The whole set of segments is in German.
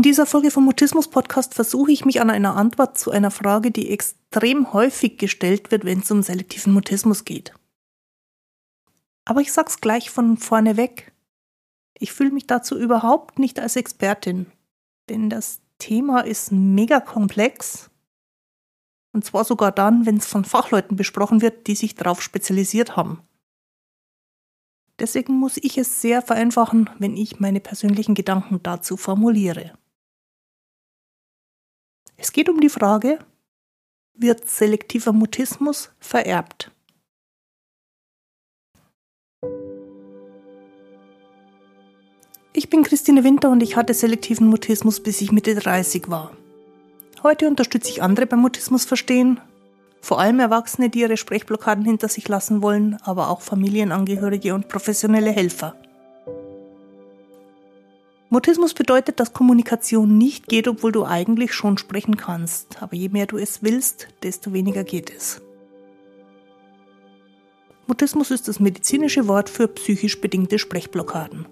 In dieser Folge vom Mutismus Podcast versuche ich mich an einer Antwort zu einer Frage, die extrem häufig gestellt wird, wenn es um selektiven Mutismus geht. Aber ich sag's gleich von vorne weg. Ich fühle mich dazu überhaupt nicht als Expertin, denn das Thema ist mega komplex. Und zwar sogar dann, wenn es von Fachleuten besprochen wird, die sich darauf spezialisiert haben. Deswegen muss ich es sehr vereinfachen, wenn ich meine persönlichen Gedanken dazu formuliere. Es geht um die Frage, wird selektiver Mutismus vererbt? Ich bin Christine Winter und ich hatte selektiven Mutismus, bis ich Mitte 30 war. Heute unterstütze ich andere beim Mutismus verstehen, vor allem Erwachsene, die ihre Sprechblockaden hinter sich lassen wollen, aber auch Familienangehörige und professionelle Helfer. Mutismus bedeutet, dass Kommunikation nicht geht, obwohl du eigentlich schon sprechen kannst. Aber je mehr du es willst, desto weniger geht es. Mutismus ist das medizinische Wort für psychisch bedingte Sprechblockaden.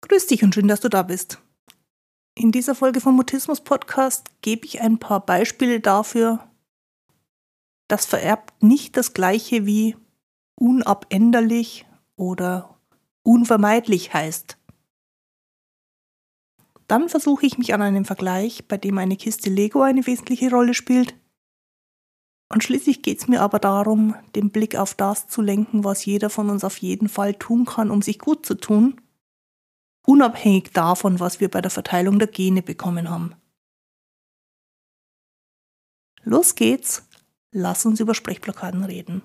Grüß dich und schön, dass du da bist. In dieser Folge vom Mutismus Podcast gebe ich ein paar Beispiele dafür, dass vererbt nicht das gleiche wie unabänderlich oder unvermeidlich heißt. Dann versuche ich mich an einem Vergleich, bei dem eine Kiste Lego eine wesentliche Rolle spielt. Und schließlich geht es mir aber darum, den Blick auf das zu lenken, was jeder von uns auf jeden Fall tun kann, um sich gut zu tun, unabhängig davon, was wir bei der Verteilung der Gene bekommen haben. Los geht's, lass uns über Sprechblockaden reden.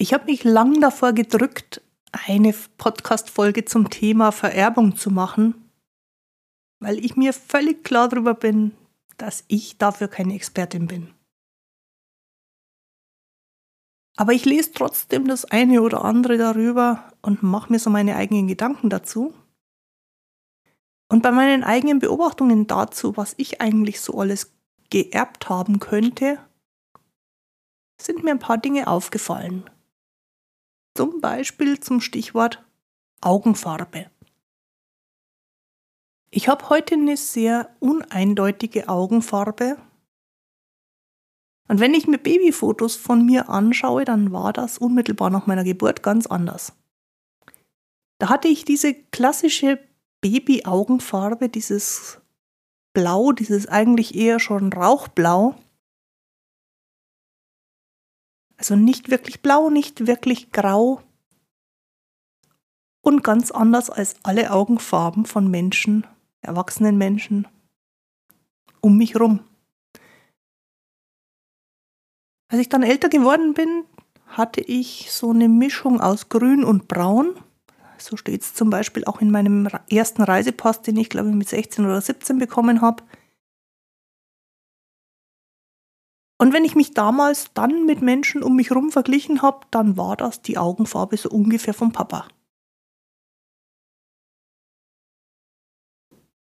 Ich habe mich lang davor gedrückt, eine Podcast-Folge zum Thema Vererbung zu machen, weil ich mir völlig klar darüber bin, dass ich dafür keine Expertin bin. Aber ich lese trotzdem das eine oder andere darüber und mache mir so meine eigenen Gedanken dazu. Und bei meinen eigenen Beobachtungen dazu, was ich eigentlich so alles geerbt haben könnte, sind mir ein paar Dinge aufgefallen. Zum Beispiel zum Stichwort Augenfarbe. Ich habe heute eine sehr uneindeutige Augenfarbe. Und wenn ich mir Babyfotos von mir anschaue, dann war das unmittelbar nach meiner Geburt ganz anders. Da hatte ich diese klassische Baby-Augenfarbe, dieses Blau, dieses eigentlich eher schon Rauchblau, also nicht wirklich blau, nicht wirklich grau. Und ganz anders als alle Augenfarben von Menschen, erwachsenen Menschen um mich rum. Als ich dann älter geworden bin, hatte ich so eine Mischung aus Grün und Braun. So steht es zum Beispiel auch in meinem ersten Reisepass, den ich glaube mit 16 oder 17 bekommen habe. Und wenn ich mich damals dann mit Menschen um mich herum verglichen habe, dann war das die Augenfarbe so ungefähr vom Papa.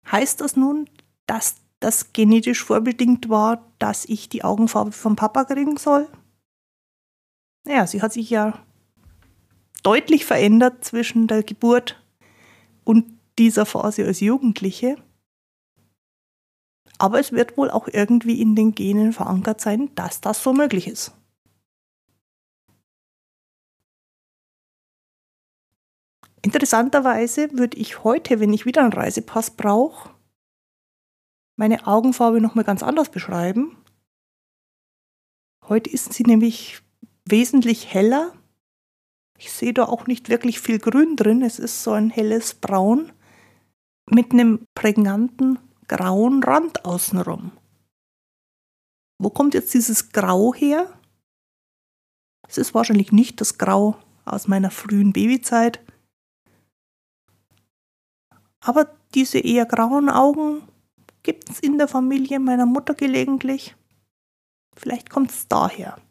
Heißt das nun, dass das genetisch vorbedingt war, dass ich die Augenfarbe vom Papa kriegen soll? Naja, sie hat sich ja deutlich verändert zwischen der Geburt und dieser Phase als Jugendliche. Aber es wird wohl auch irgendwie in den Genen verankert sein, dass das so möglich ist. Interessanterweise würde ich heute, wenn ich wieder einen Reisepass brauche, meine Augenfarbe nochmal ganz anders beschreiben. Heute ist sie nämlich wesentlich heller. Ich sehe da auch nicht wirklich viel Grün drin. Es ist so ein helles Braun mit einem prägnanten grauen Rand außenrum. Wo kommt jetzt dieses Grau her? Es ist wahrscheinlich nicht das Grau aus meiner frühen Babyzeit. Aber diese eher grauen Augen gibt es in der Familie meiner Mutter gelegentlich. Vielleicht kommt es daher.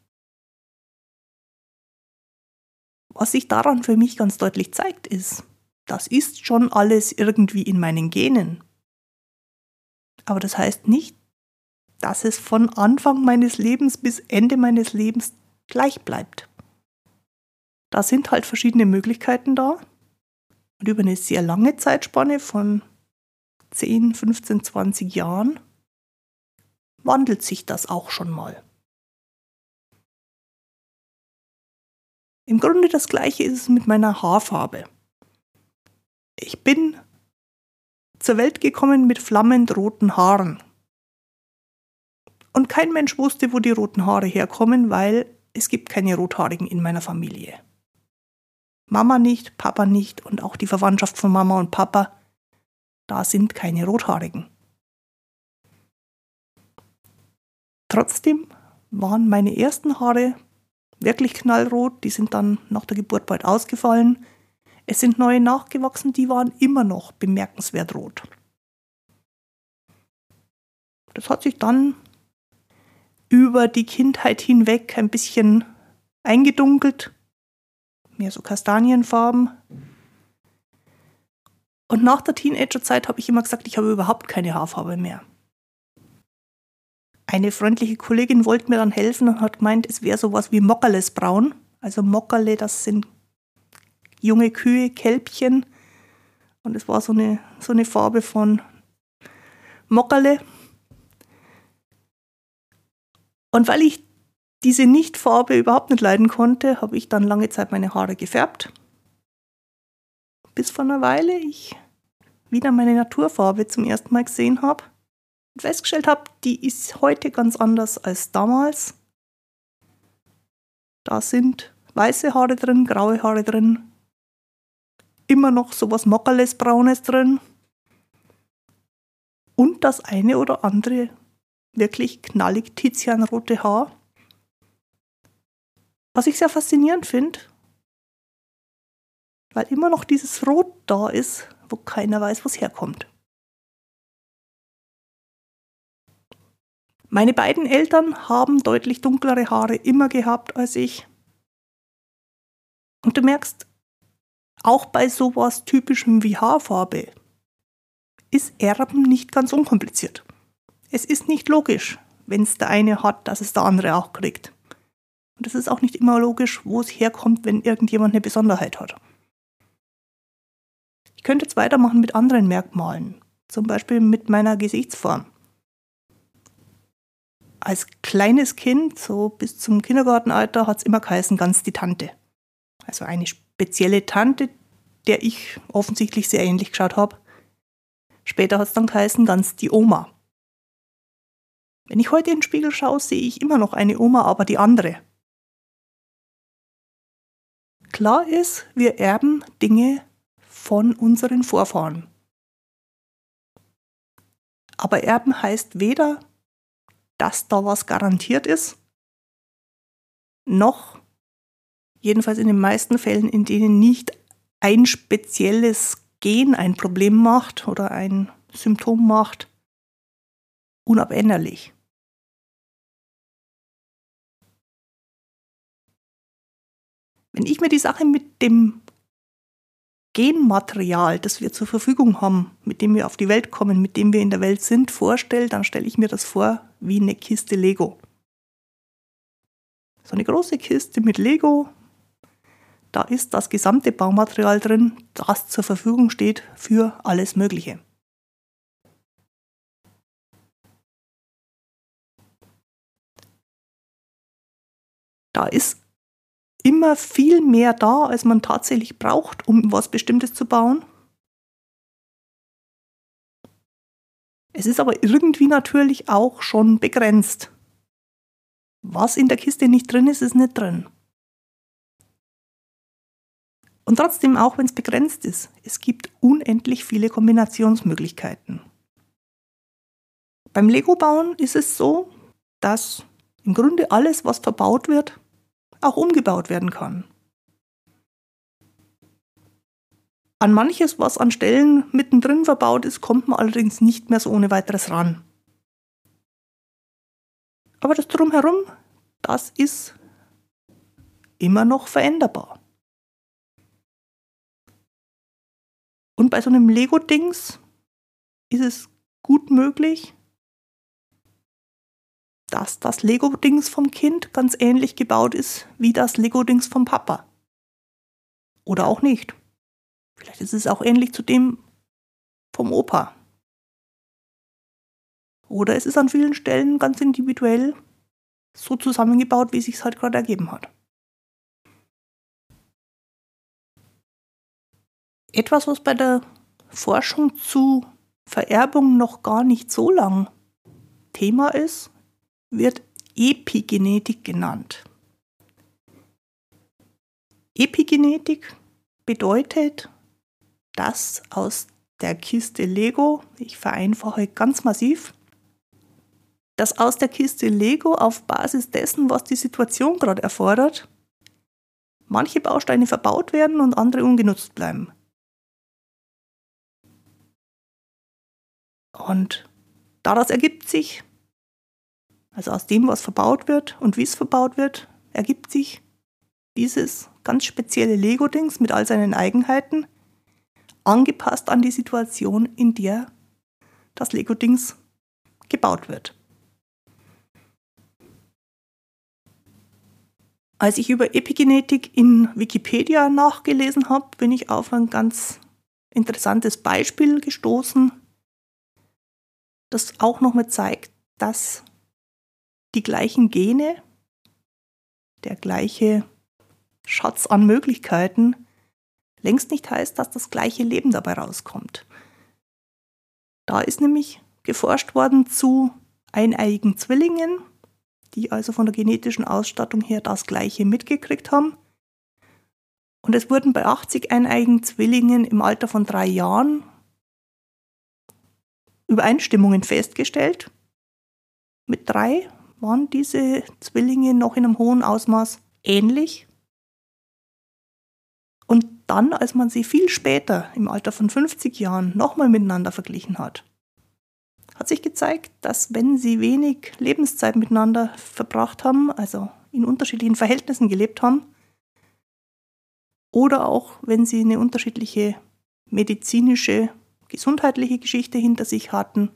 Was sich daran für mich ganz deutlich zeigt, ist, das ist schon alles irgendwie in meinen Genen. Aber das heißt nicht, dass es von Anfang meines Lebens bis Ende meines Lebens gleich bleibt. Da sind halt verschiedene Möglichkeiten da. Und über eine sehr lange Zeitspanne von 10, 15, 20 Jahren wandelt sich das auch schon mal. Im Grunde das gleiche ist es mit meiner Haarfarbe. Ich bin zur Welt gekommen mit flammend roten Haaren. Und kein Mensch wusste, wo die roten Haare herkommen, weil es gibt keine Rothaarigen in meiner Familie. Mama nicht, Papa nicht und auch die Verwandtschaft von Mama und Papa, da sind keine Rothaarigen. Trotzdem waren meine ersten Haare wirklich knallrot, die sind dann nach der Geburt bald ausgefallen. Es sind neue nachgewachsen, die waren immer noch bemerkenswert rot. Das hat sich dann über die Kindheit hinweg ein bisschen eingedunkelt, mehr so Kastanienfarben. Und nach der Teenagerzeit habe ich immer gesagt, ich habe überhaupt keine Haarfarbe mehr. Eine freundliche Kollegin wollte mir dann helfen und hat gemeint, es wäre sowas wie Mockerlesbraun. Also Mockerle, das sind junge Kühe, Kälbchen. Und es war so eine, so eine Farbe von Mockerle. Und weil ich diese Nichtfarbe überhaupt nicht leiden konnte, habe ich dann lange Zeit meine Haare gefärbt. Bis vor einer Weile ich wieder meine Naturfarbe zum ersten Mal gesehen habe und festgestellt habe, die ist heute ganz anders als damals. Da sind weiße Haare drin, graue Haare drin, immer noch sowas Mockerles Braunes drin und das eine oder andere wirklich knallig tizianrote Haar. Was ich sehr faszinierend finde, weil immer noch dieses Rot da ist, wo keiner weiß, wo es herkommt. Meine beiden Eltern haben deutlich dunklere Haare immer gehabt als ich. Und du merkst, auch bei sowas typischem wie Haarfarbe ist Erben nicht ganz unkompliziert. Es ist nicht logisch, wenn es der eine hat, dass es der andere auch kriegt. Und es ist auch nicht immer logisch, wo es herkommt, wenn irgendjemand eine Besonderheit hat. Ich könnte jetzt weitermachen mit anderen Merkmalen, zum Beispiel mit meiner Gesichtsform als kleines Kind, so bis zum Kindergartenalter, hat es immer geheißen, ganz die Tante. Also eine spezielle Tante, der ich offensichtlich sehr ähnlich geschaut habe. Später hat es dann geheißen, ganz die Oma. Wenn ich heute in den Spiegel schaue, sehe ich immer noch eine Oma, aber die andere. Klar ist, wir erben Dinge von unseren Vorfahren. Aber erben heißt weder dass da was garantiert ist, noch, jedenfalls in den meisten Fällen, in denen nicht ein spezielles Gen ein Problem macht oder ein Symptom macht, unabänderlich. Wenn ich mir die Sache mit dem Genmaterial, das wir zur Verfügung haben, mit dem wir auf die Welt kommen, mit dem wir in der Welt sind, vorstelle, dann stelle ich mir das vor wie eine Kiste Lego. So eine große Kiste mit Lego, da ist das gesamte Baumaterial drin, das zur Verfügung steht für alles Mögliche. Da ist immer viel mehr da, als man tatsächlich braucht, um was Bestimmtes zu bauen. Es ist aber irgendwie natürlich auch schon begrenzt. Was in der Kiste nicht drin ist, ist nicht drin. Und trotzdem, auch wenn es begrenzt ist, es gibt unendlich viele Kombinationsmöglichkeiten. Beim Lego-Bauen ist es so, dass im Grunde alles, was verbaut wird, auch umgebaut werden kann. An manches, was an Stellen mittendrin verbaut ist, kommt man allerdings nicht mehr so ohne weiteres ran. Aber das drumherum, das ist immer noch veränderbar. Und bei so einem Lego-Dings ist es gut möglich, dass das Lego-Dings vom Kind ganz ähnlich gebaut ist wie das Lego-Dings vom Papa. Oder auch nicht. Vielleicht ist es auch ähnlich zu dem vom Opa. Oder es ist an vielen Stellen ganz individuell so zusammengebaut, wie es sich halt gerade ergeben hat. Etwas, was bei der Forschung zu Vererbung noch gar nicht so lang Thema ist, wird Epigenetik genannt. Epigenetik bedeutet, dass aus der Kiste Lego, ich vereinfache ganz massiv, dass aus der Kiste Lego auf Basis dessen, was die Situation gerade erfordert, manche Bausteine verbaut werden und andere ungenutzt bleiben. Und daraus ergibt sich, also aus dem, was verbaut wird und wie es verbaut wird, ergibt sich dieses ganz spezielle Lego-Dings mit all seinen Eigenheiten, angepasst an die Situation, in der das Lego-Dings gebaut wird. Als ich über Epigenetik in Wikipedia nachgelesen habe, bin ich auf ein ganz interessantes Beispiel gestoßen, das auch nochmal zeigt, dass die gleichen Gene, der gleiche Schatz an Möglichkeiten längst nicht heißt, dass das gleiche Leben dabei rauskommt. Da ist nämlich geforscht worden zu eineiigen Zwillingen, die also von der genetischen Ausstattung her das gleiche mitgekriegt haben. Und es wurden bei 80 eineiigen Zwillingen im Alter von drei Jahren Übereinstimmungen festgestellt. Mit drei waren diese Zwillinge noch in einem hohen Ausmaß ähnlich. Und dann, als man sie viel später, im Alter von 50 Jahren, nochmal miteinander verglichen hat, hat sich gezeigt, dass wenn sie wenig Lebenszeit miteinander verbracht haben, also in unterschiedlichen Verhältnissen gelebt haben, oder auch wenn sie eine unterschiedliche medizinische gesundheitliche Geschichte hinter sich hatten,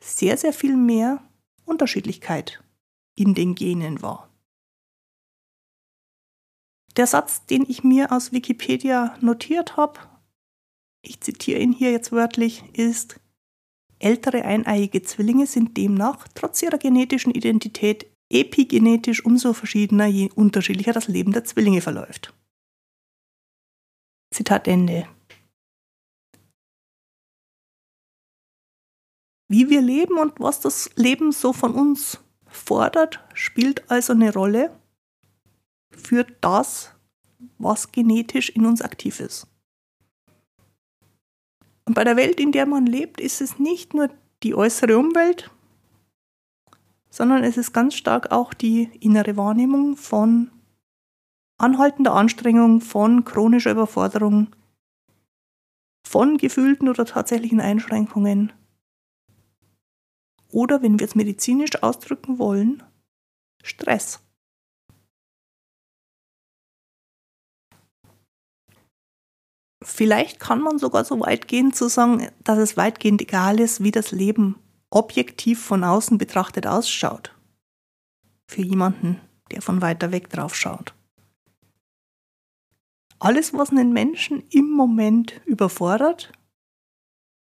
sehr, sehr viel mehr Unterschiedlichkeit in den Genen war. Der Satz, den ich mir aus Wikipedia notiert habe, ich zitiere ihn hier jetzt wörtlich, ist, ältere eineiige Zwillinge sind demnach trotz ihrer genetischen Identität epigenetisch umso verschiedener, je unterschiedlicher das Leben der Zwillinge verläuft. Zitat Ende. Wie wir leben und was das Leben so von uns fordert, spielt also eine Rolle für das, was genetisch in uns aktiv ist. Und bei der Welt, in der man lebt, ist es nicht nur die äußere Umwelt, sondern es ist ganz stark auch die innere Wahrnehmung von anhaltender Anstrengung, von chronischer Überforderung, von gefühlten oder tatsächlichen Einschränkungen, oder, wenn wir es medizinisch ausdrücken wollen, Stress. Vielleicht kann man sogar so weit gehen zu sagen, dass es weitgehend egal ist, wie das Leben objektiv von außen betrachtet ausschaut. Für jemanden, der von weiter weg drauf schaut. Alles, was einen Menschen im Moment überfordert,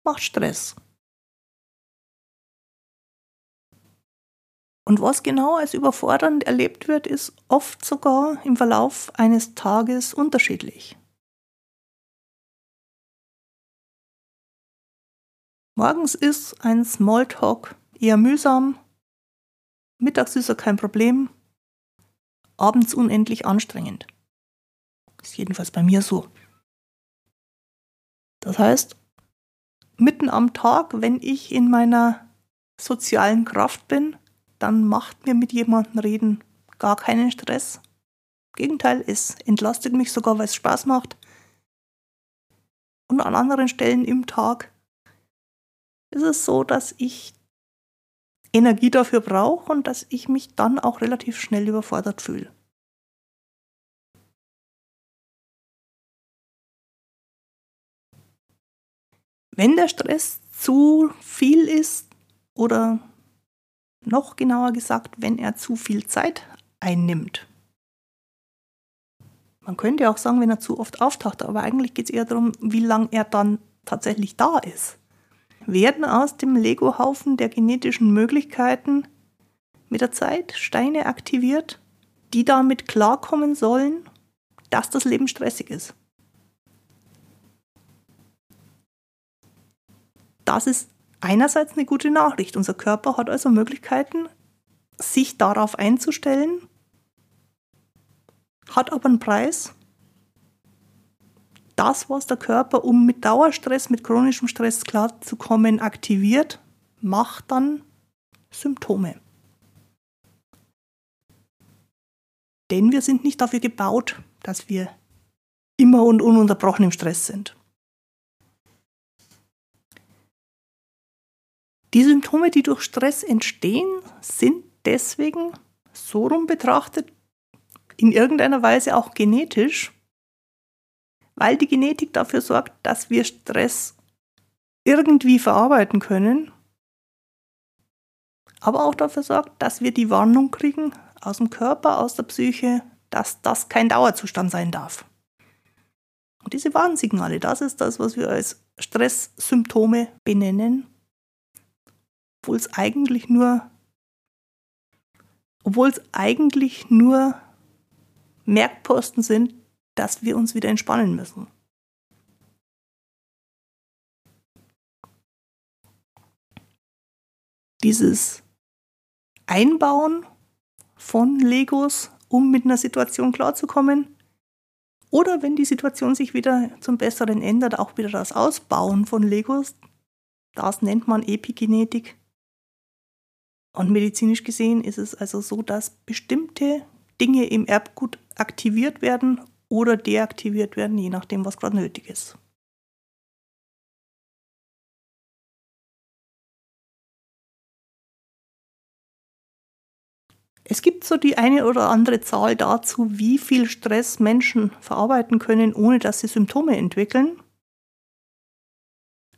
macht Stress. Und was genau als überfordernd erlebt wird, ist oft sogar im Verlauf eines Tages unterschiedlich. Morgens ist ein Smalltalk eher mühsam, mittags ist er kein Problem, abends unendlich anstrengend. Ist jedenfalls bei mir so. Das heißt, mitten am Tag, wenn ich in meiner sozialen Kraft bin, dann macht mir mit jemandem reden gar keinen Stress. Im Gegenteil, es entlastet mich sogar, weil es Spaß macht. Und an anderen Stellen im Tag ist es so, dass ich Energie dafür brauche und dass ich mich dann auch relativ schnell überfordert fühle. Wenn der Stress zu viel ist oder Noch genauer gesagt, wenn er zu viel Zeit einnimmt. Man könnte auch sagen, wenn er zu oft auftaucht, aber eigentlich geht es eher darum, wie lange er dann tatsächlich da ist. Werden aus dem Lego-Haufen der genetischen Möglichkeiten mit der Zeit Steine aktiviert, die damit klarkommen sollen, dass das Leben stressig ist. Das ist einerseits eine gute Nachricht. Unser Körper hat also Möglichkeiten, sich darauf einzustellen, hat aber einen Preis. Das, was der Körper, um mit Dauerstress, mit chronischem Stress klarzukommen, aktiviert, macht dann Symptome. Denn wir sind nicht dafür gebaut, dass wir immer und ununterbrochen im Stress sind. Die Symptome, die durch Stress entstehen, sind deswegen so rum betrachtet in irgendeiner Weise auch genetisch, weil die Genetik dafür sorgt, dass wir Stress irgendwie verarbeiten können, aber auch dafür sorgt, dass wir die Warnung kriegen aus dem Körper, aus der Psyche, dass das kein Dauerzustand sein darf. Und diese Warnsignale, das ist das, was wir als Stresssymptome benennen, obwohl es eigentlich nur obwohl es eigentlich nur Merkposten sind, dass wir uns wieder entspannen müssen. Dieses Einbauen von Legos, um mit einer Situation klarzukommen, oder wenn die Situation sich wieder zum Besseren ändert, auch wieder das Ausbauen von Legos, das nennt man Epigenetik. Und medizinisch gesehen ist es also so, dass bestimmte Dinge im Erbgut aktiviert werden oder deaktiviert werden, je nachdem, was gerade nötig ist. Es gibt so die eine oder andere Zahl dazu, wie viel Stress Menschen verarbeiten können, ohne dass sie Symptome entwickeln.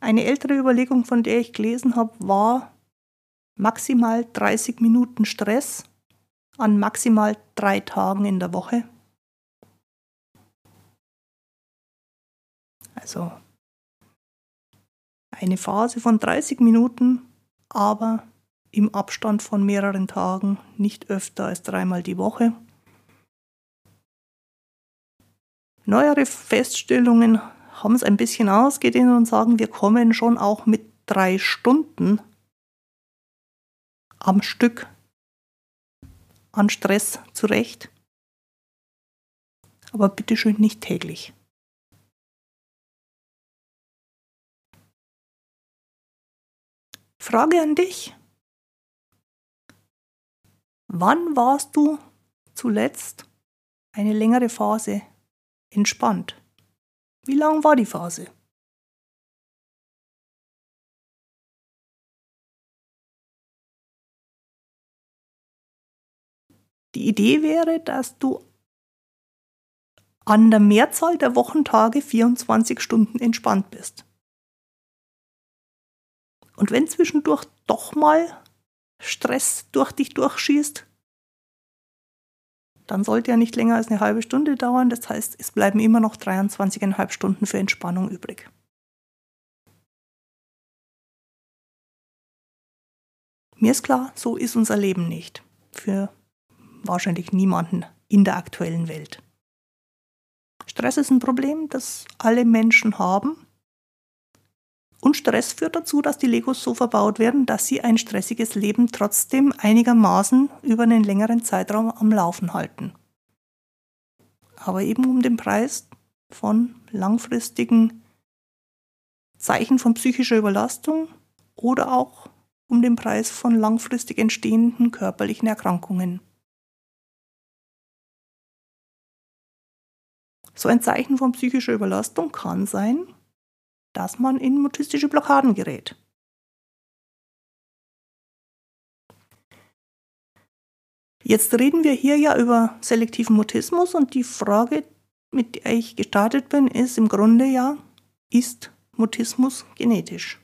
Eine ältere Überlegung, von der ich gelesen habe, war maximal 30 Minuten Stress an maximal drei Tagen in der Woche. Also eine Phase von 30 Minuten, aber im Abstand von mehreren Tagen, nicht öfter als dreimal die Woche. Neuere Feststellungen haben es ein bisschen ausgedehnt und sagen, wir kommen schon auch mit drei Stunden am Stück an Stress zurecht. Aber bitteschön nicht täglich. Frage an dich. Wann warst du zuletzt eine längere Phase entspannt? Wie lang war die Phase? Die Idee wäre, dass du an der Mehrzahl der Wochentage 24 Stunden entspannt bist. Und wenn zwischendurch doch mal Stress durch dich durchschießt, dann sollte er nicht länger als eine halbe Stunde dauern. Das heißt, es bleiben immer noch 23,5 Stunden für Entspannung übrig. Mir ist klar, so ist unser Leben nicht. Für wahrscheinlich niemanden in der aktuellen Welt. Stress ist ein Problem, das alle Menschen haben. Und Stress führt dazu, dass die Legos so verbaut werden, dass sie ein stressiges Leben trotzdem einigermaßen über einen längeren Zeitraum am Laufen halten. Aber eben um den Preis von langfristigen Zeichen von psychischer Überlastung oder auch um den Preis von langfristig entstehenden körperlichen Erkrankungen. So ein Zeichen von psychischer Überlastung kann sein, dass man in mutistische Blockaden gerät. Jetzt reden wir hier ja über selektiven Mutismus und die Frage, mit der ich gestartet bin, ist im Grunde ja, ist Mutismus genetisch?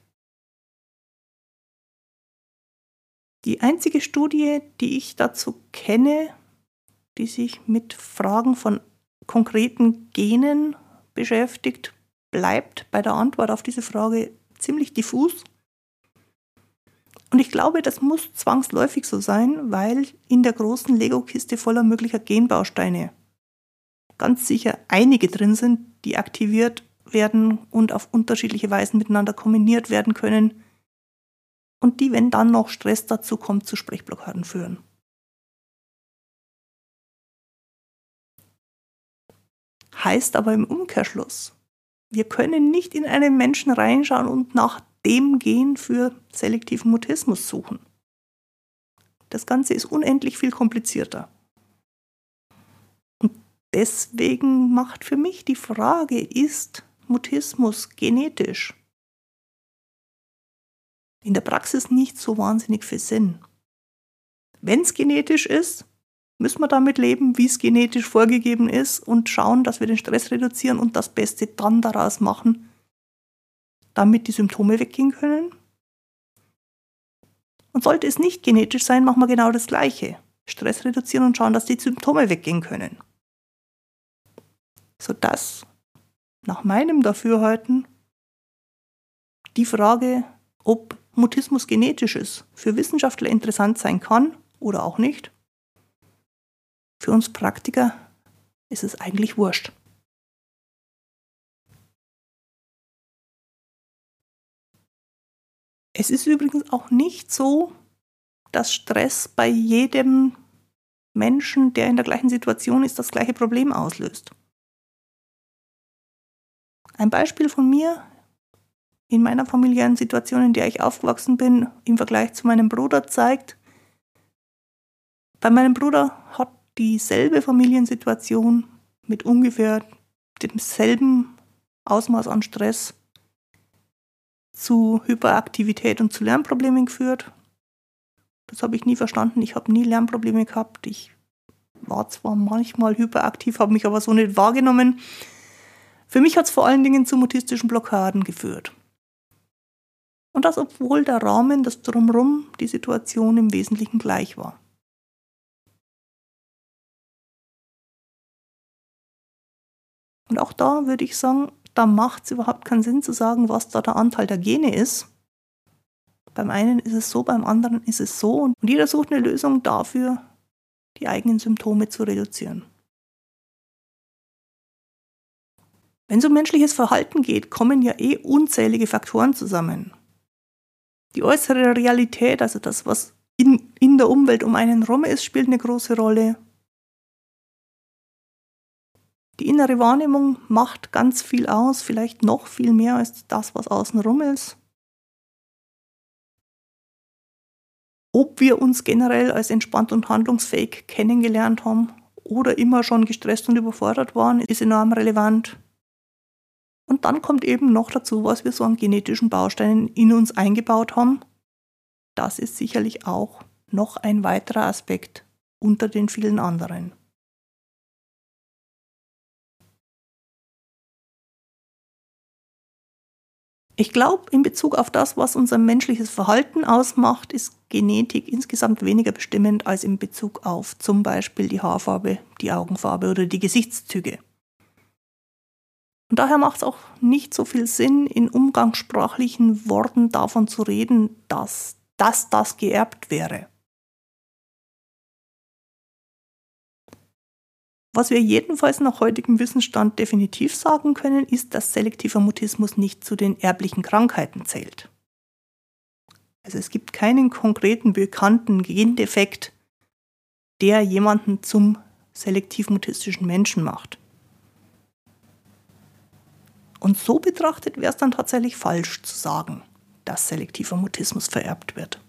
Die einzige Studie, die ich dazu kenne, die sich mit Fragen von konkreten Genen beschäftigt, bleibt bei der Antwort auf diese Frage ziemlich diffus. Und ich glaube, das muss zwangsläufig so sein, weil in der großen Lego-Kiste voller möglicher Genbausteine ganz sicher einige drin sind, die aktiviert werden und auf unterschiedliche Weisen miteinander kombiniert werden können und die, wenn dann noch Stress dazu kommt, zu Sprechblockaden führen. Heißt aber im Umkehrschluss, wir können nicht in einen Menschen reinschauen und nach dem Gen für selektiven Mutismus suchen. Das Ganze ist unendlich viel komplizierter. Und deswegen macht für mich die Frage, ist Mutismus genetisch? In der Praxis nicht so wahnsinnig viel Sinn. Wenn es genetisch ist, müssen wir damit leben, wie es genetisch vorgegeben ist und schauen, dass wir den Stress reduzieren und das Beste dann daraus machen, damit die Symptome weggehen können. Und sollte es nicht genetisch sein, machen wir genau das Gleiche. Stress reduzieren und schauen, dass die Symptome weggehen können. Sodass nach meinem Dafürhalten die Frage, ob Mutismus genetisch ist, für Wissenschaftler interessant sein kann oder auch nicht, für uns Praktiker ist es eigentlich wurscht. Es ist übrigens auch nicht so, dass Stress bei jedem Menschen, der in der gleichen Situation ist, das gleiche Problem auslöst. Ein Beispiel von mir in meiner familiären Situation, in der ich aufgewachsen bin, im Vergleich zu meinem Bruder zeigt, bei meinem Bruder hat dieselbe Familiensituation mit ungefähr demselben Ausmaß an Stress zu Hyperaktivität und zu Lernproblemen geführt. Das habe ich nie verstanden. Ich habe nie Lernprobleme gehabt. Ich war zwar manchmal hyperaktiv, habe mich aber so nicht wahrgenommen. Für mich hat es vor allen Dingen zu mutistischen Blockaden geführt. Und das, obwohl der Rahmen, das Drumrum, die Situation im Wesentlichen gleich war. Und auch da würde ich sagen, da macht es überhaupt keinen Sinn zu sagen, was da der Anteil der Gene ist. Beim einen ist es so, beim anderen ist es so. Und jeder sucht eine Lösung dafür, die eigenen Symptome zu reduzieren. Wenn es um menschliches Verhalten geht, kommen ja eh unzählige Faktoren zusammen. Die äußere Realität, also das, was in, in der Umwelt um einen rum ist, spielt eine große Rolle. Die innere Wahrnehmung macht ganz viel aus, vielleicht noch viel mehr als das, was außenrum ist. Ob wir uns generell als entspannt und handlungsfähig kennengelernt haben oder immer schon gestresst und überfordert waren, ist enorm relevant. Und dann kommt eben noch dazu, was wir so an genetischen Bausteinen in uns eingebaut haben. Das ist sicherlich auch noch ein weiterer Aspekt unter den vielen anderen. Ich glaube, in Bezug auf das, was unser menschliches Verhalten ausmacht, ist Genetik insgesamt weniger bestimmend als in Bezug auf zum Beispiel die Haarfarbe, die Augenfarbe oder die Gesichtszüge. Und daher macht es auch nicht so viel Sinn, in umgangssprachlichen Worten davon zu reden, dass, dass das geerbt wäre. Was wir jedenfalls nach heutigem Wissensstand definitiv sagen können, ist, dass selektiver Mutismus nicht zu den erblichen Krankheiten zählt. Also es gibt keinen konkreten bekannten Gendefekt, der jemanden zum selektiv mutistischen Menschen macht. Und so betrachtet wäre es dann tatsächlich falsch zu sagen, dass selektiver Mutismus vererbt wird.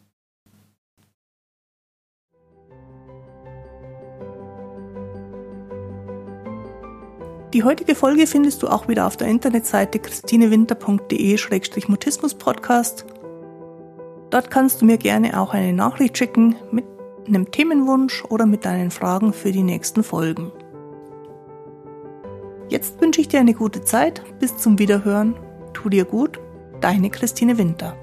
Die heutige Folge findest du auch wieder auf der Internetseite christinewinter.de-mutismus-podcast. Dort kannst du mir gerne auch eine Nachricht schicken mit einem Themenwunsch oder mit deinen Fragen für die nächsten Folgen. Jetzt wünsche ich dir eine gute Zeit. Bis zum Wiederhören. Tu dir gut. Deine Christine Winter.